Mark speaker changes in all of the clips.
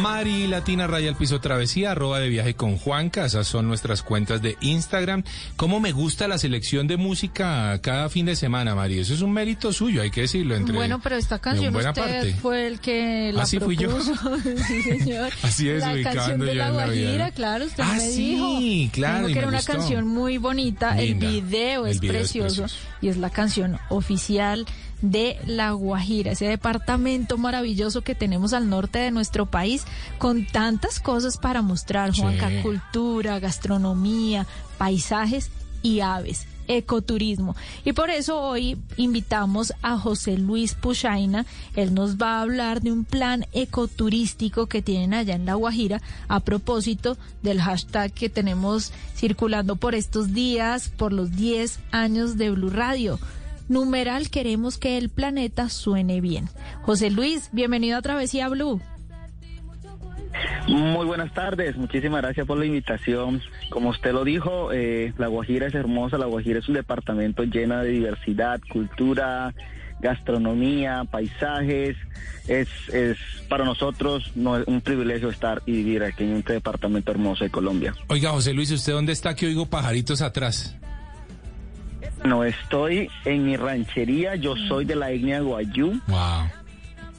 Speaker 1: Mari Latina Raya al Piso Travesía, arroba de viaje con Juanca, esas son nuestras cuentas de Instagram. ¿Cómo me gusta la selección de música cada fin de semana, Mari? Eso es un mérito suyo, hay que decirlo. Entre,
Speaker 2: bueno, pero esta canción usted
Speaker 1: parte.
Speaker 2: fue el que la
Speaker 1: Así fui yo.
Speaker 2: sí, señor.
Speaker 1: Así es,
Speaker 2: la canción de la
Speaker 1: la vida,
Speaker 2: Guajira,
Speaker 1: ¿no?
Speaker 2: claro, usted
Speaker 1: Ah,
Speaker 2: me
Speaker 1: sí,
Speaker 2: dijo.
Speaker 1: claro,
Speaker 2: Dijo que era una
Speaker 1: gustó.
Speaker 2: canción muy bonita,
Speaker 1: Linda.
Speaker 2: el video,
Speaker 1: El
Speaker 2: es,
Speaker 1: video es
Speaker 2: precioso,
Speaker 1: precioso.
Speaker 2: y es la canción oficial de La Guajira, ese departamento maravilloso que tenemos al norte de nuestro país, con tantas cosas para mostrar,
Speaker 1: Sí.
Speaker 2: Juanca, cultura, gastronomía, paisajes y aves ecoturismo. Y por eso hoy invitamos a José Luis Puchaina. Él nos va a hablar de un plan ecoturístico que tienen allá en La Guajira a propósito del hashtag que tenemos circulando por estos días, por los 10 años de Blue Radio. Numeral, queremos que el planeta suene bien. José Luis, bienvenido a Travesía Blue.
Speaker 3: Muy buenas tardes, muchísimas gracias por la invitación. Como usted lo dijo, eh, La Guajira es hermosa, La Guajira es un departamento lleno de diversidad, cultura, gastronomía, paisajes. Es, es para nosotros no, es un privilegio estar y vivir aquí en este departamento hermoso de Colombia.
Speaker 1: Oiga, José Luis, ¿usted dónde está que oigo pajaritos atrás?
Speaker 3: No estoy en mi ranchería, yo soy de la etnia Guayú.
Speaker 1: Wow.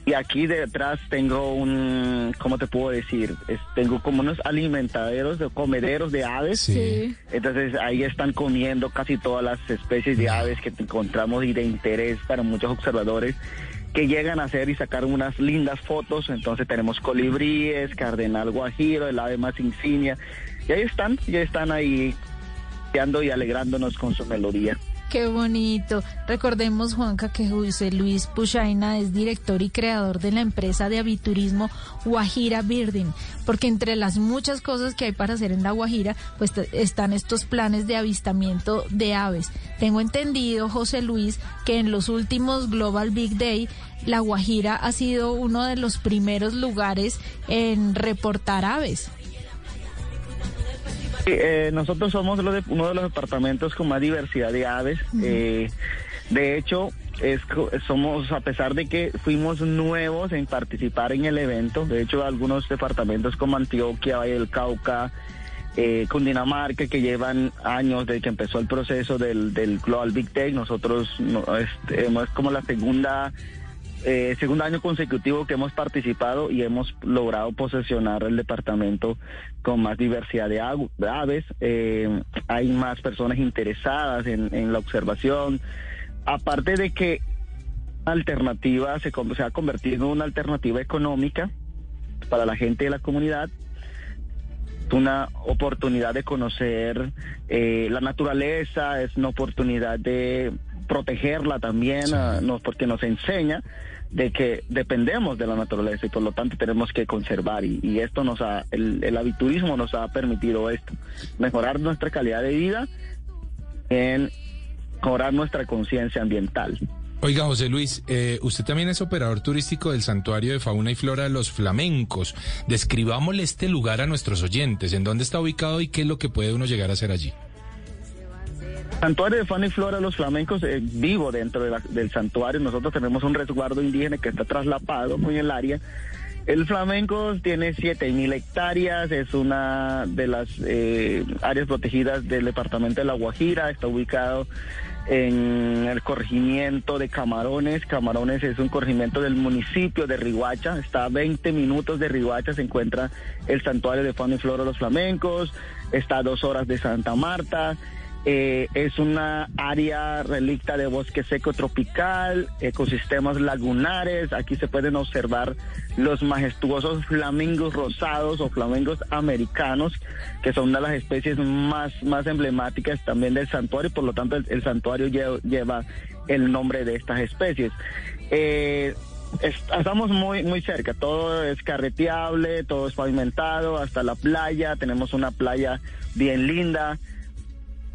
Speaker 3: Y aquí detrás tengo un, ¿cómo te puedo decir? Es- tengo como unos alimentaderos, de comederos de aves.
Speaker 1: Sí.
Speaker 3: Entonces ahí están comiendo casi todas las especies de aves que encontramos y de interés para muchos observadores que llegan a hacer y sacar unas lindas fotos. Entonces tenemos colibríes, cardenal guajiro, el ave más insignia. Y ahí están, ya están ahí y alegrándonos con su melodía.
Speaker 2: Qué bonito. Recordemos, Juanca, que José Luis Puchaina es director y creador de la empresa de aviturismo Guajira Birding, porque entre las muchas cosas que hay para hacer en la Guajira, pues están estos planes de avistamiento de aves. Tengo entendido, José Luis, que en los últimos Global Big Day, la Guajira ha sido uno de los primeros lugares en reportar aves.
Speaker 3: Sí, eh, nosotros somos lo de- uno de los departamentos con más diversidad de aves. Eh, de hecho, es, somos, a pesar de que fuimos nuevos en participar en el evento, de hecho algunos departamentos como Antioquia, Valle del Cauca, eh, Cundinamarca, que llevan años desde que empezó el proceso del, del Global Big Tech, nosotros no, este, es como la segunda eh, segundo año consecutivo que hemos participado y hemos logrado posesionar el departamento con más diversidad de, aves. Eh, hay más personas interesadas en, la observación. Aparte de que alternativa se, se ha convertido en una alternativa económica para la gente de la comunidad una oportunidad de conocer eh, la naturaleza, es una oportunidad de protegerla también, ah, no, porque nos enseña de que dependemos de la naturaleza y por lo tanto tenemos que conservar y, y esto nos ha, el, el aviturismo nos ha permitido esto, mejorar nuestra calidad de vida, en mejorar nuestra conciencia ambiental.
Speaker 1: Oiga, José Luis, eh, usted también es operador turístico del Santuario de Fauna y Flora de los Flamencos. Describámosle este lugar a nuestros oyentes. ¿En dónde está ubicado y qué es lo que puede uno llegar a hacer allí?
Speaker 3: Santuario de fauna y flora los flamencos eh, vivo dentro de la- del santuario. Nosotros tenemos un resguardo indígena que está traslapado muy en el área. El flamenco tiene 7.000 hectáreas, es una de las eh, áreas protegidas del departamento de La Guajira, está ubicado en el corregimiento de Camarones. Camarones es un corregimiento del municipio de Riguacha, está a 20 minutos de Riguacha, se encuentra el santuario de fauna y flora de los flamencos, está a dos horas de Santa Marta Eh, es una área relicta de bosque seco tropical, ecosistemas lagunares. Aquí se pueden observar los majestuosos flamingos rosados o flamingos americanos, que son una de las especies más, más emblemáticas también del santuario, por lo tanto el, santuario lleva, lleva el nombre de estas especies. Eh, estamos muy muy cerca, todo es carreteable, todo es pavimentado, hasta la playa, tenemos una playa bien linda.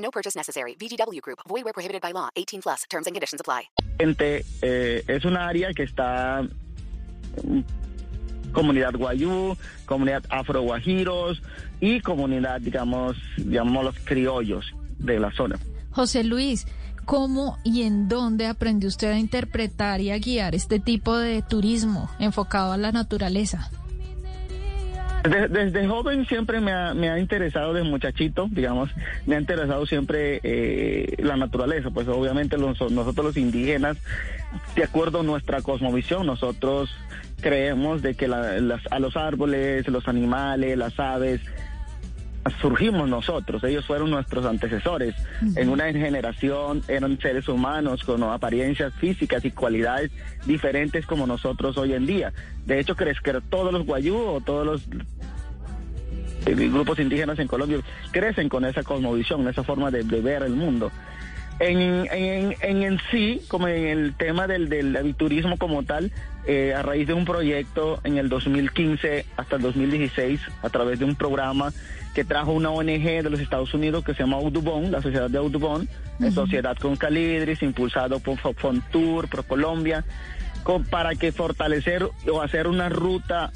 Speaker 4: No purchase necessary. VGW Group. Void where prohibited by law. 18 plus. Terms and conditions apply.
Speaker 3: Gente, eh, es un área que está mm, comunidad guayú, comunidad afro-guajiros y comunidad, digamos, llamamos los criollos de la zona.
Speaker 2: José Luis, ¿cómo y en dónde aprendió usted a interpretar y a guiar este tipo de turismo enfocado a la naturaleza?
Speaker 3: Desde, desde joven siempre me ha, me ha, interesado, desde muchachito, digamos, me ha interesado siempre eh, la naturaleza, pues obviamente los, nosotros los indígenas, de acuerdo a nuestra cosmovisión, nosotros creemos de que la, las, a los árboles, los animales, las aves, surgimos nosotros, ellos fueron nuestros antecesores. Uh -huh. En una generación eran seres humanos con apariencias físicas y cualidades diferentes como nosotros hoy en día. De hecho, crees que todos los guayú o todos los grupos indígenas en Colombia crecen con esa cosmovisión, esa forma de, de ver el mundo. En, en, en, en, sí, como en el tema del, del aviturismo como tal, eh, a raíz de un proyecto en el 2015 hasta el 2016, a través de un programa que trajo una ONG de los Estados Unidos que se llama Audubon, la Sociedad de Audubon, uh -huh. en sociedad con Calidris, impulsado por Fontour, por Colombia, con, para que fortalecer o hacer una ruta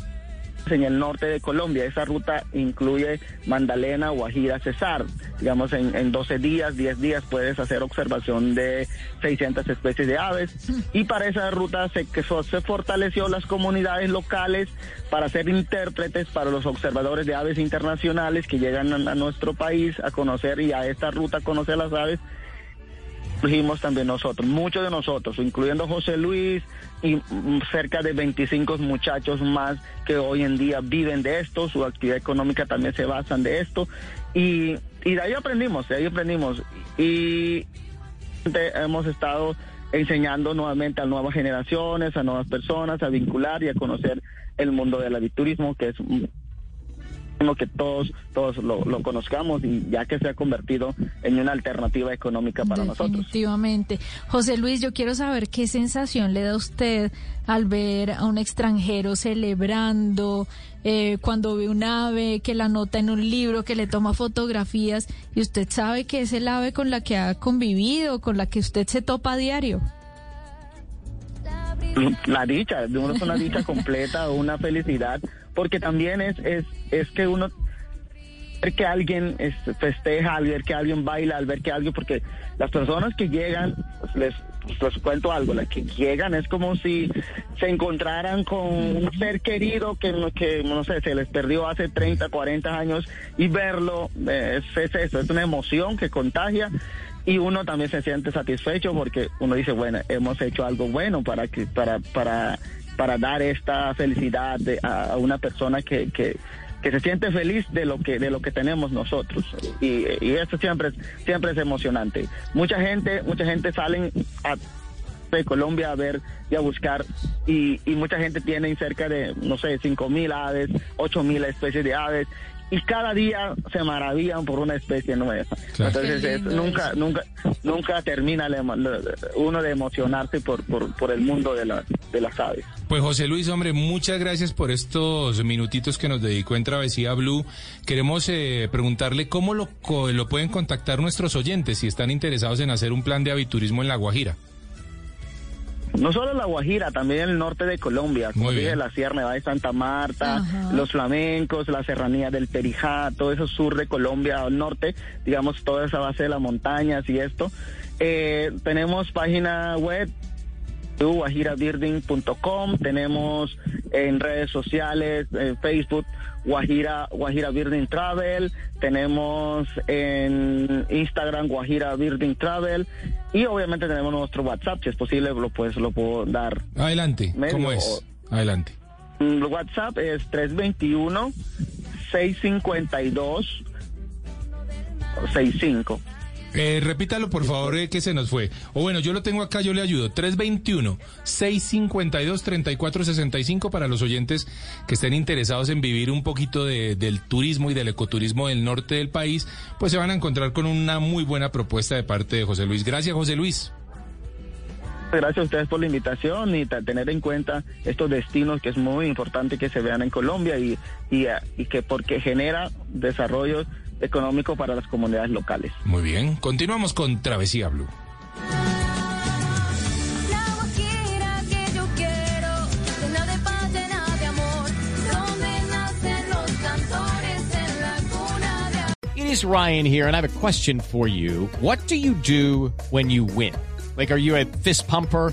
Speaker 3: en el norte de Colombia. Esa ruta incluye Mandalena, Guajira, Cesar. Digamos, en, en 12 días, 10 días puedes hacer observación de 600 especies de aves. Y para esa ruta se, que se fortaleció las comunidades locales para ser intérpretes para los observadores de aves internacionales que llegan a, nuestro país a conocer y a esta ruta conocer las aves surgimos también nosotros, muchos de nosotros, incluyendo José Luis y cerca de 25 muchachos más que hoy en día viven de esto, su actividad económica también se basa de esto y, y de ahí aprendimos, de ahí aprendimos y hemos estado enseñando nuevamente a nuevas generaciones, a nuevas personas, a vincular y a conocer el mundo del aviturismo, que es que todos todos lo, lo, conozcamos y ya que se ha convertido en una alternativa económica para nosotros.
Speaker 2: Definitivamente. José Luis, yo quiero saber qué sensación le da a usted al ver a un extranjero celebrando, eh, cuando ve un ave, que la nota en un libro, que le toma fotografías y usted sabe que es el ave con la que ha convivido, con la que usted se topa a diario.
Speaker 3: La dicha, de uno es una dicha completa, una felicidad porque también es, es, es que uno ver que alguien es, festeja, al ver que alguien baila, al ver que alguien, porque las personas que llegan, les, pues les cuento algo, las que llegan es como si se encontraran con un ser querido que, que no sé, se les perdió hace 30, 40 años y verlo es, es eso, es una emoción que contagia y uno también se siente satisfecho porque uno dice, bueno, hemos hecho algo bueno para que, para, para para dar esta felicidad de, a, una persona que, que, se siente feliz de lo que de lo que tenemos nosotros. Y, y eso siempre siempre es emocionante. Mucha gente mucha gente salen de Colombia a ver y a buscar y, y mucha gente tiene cerca de no sé cinco mil aves ocho mil especies de aves y cada día se maravillan por una especie nueva. Claro. Entonces es, nunca, nunca, nunca termina uno de emocionarse por, por, por el mundo de, la, de las aves.
Speaker 1: Pues José Luis, hombre, muchas gracias por estos minutitos que nos dedicó en Travesía Blue. Queremos eh, preguntarle cómo lo, lo pueden contactar nuestros oyentes si están interesados en hacer un plan de aviturismo en La Guajira.
Speaker 3: No solo la Guajira, también el norte de Colombia, como dije, la Sierra Nevada de Santa Marta,
Speaker 2: Ajá.
Speaker 3: los flamencos, la serranía del Perijá, todo eso sur de Colombia, al norte, digamos, toda esa base de las montañas y esto. Eh, tenemos página web guajirabirding.com, tenemos en redes sociales, en Facebook, Guajira, Guajira Birding Travel, tenemos en Instagram Guajira Birding Travel y obviamente tenemos nuestro WhatsApp, si es posible, lo, pues lo puedo dar.
Speaker 1: Adelante,
Speaker 3: Medio
Speaker 1: ¿cómo es? Adelante.
Speaker 3: Mm, El WhatsApp es 321 652 65.
Speaker 1: Eh, repítalo, por favor, eh, que se nos fue. O bueno, yo lo tengo acá, yo le ayudo. 321-652-3465 para los oyentes que estén interesados en vivir un poquito de- del turismo y del ecoturismo del norte del país, pues se van a encontrar con una muy buena propuesta de parte de José Luis. Gracias, José Luis.
Speaker 3: Gracias a ustedes por la invitación y tener en cuenta estos destinos que es muy importante que se vean en Colombia y, y, y que porque genera desarrollo económico para las comunidades locales.
Speaker 1: Muy bien, continuamos con Travesía Blue.
Speaker 5: It is Ryan here, and I have a question for you. What do you do when you win? Like, are you a fist pumper?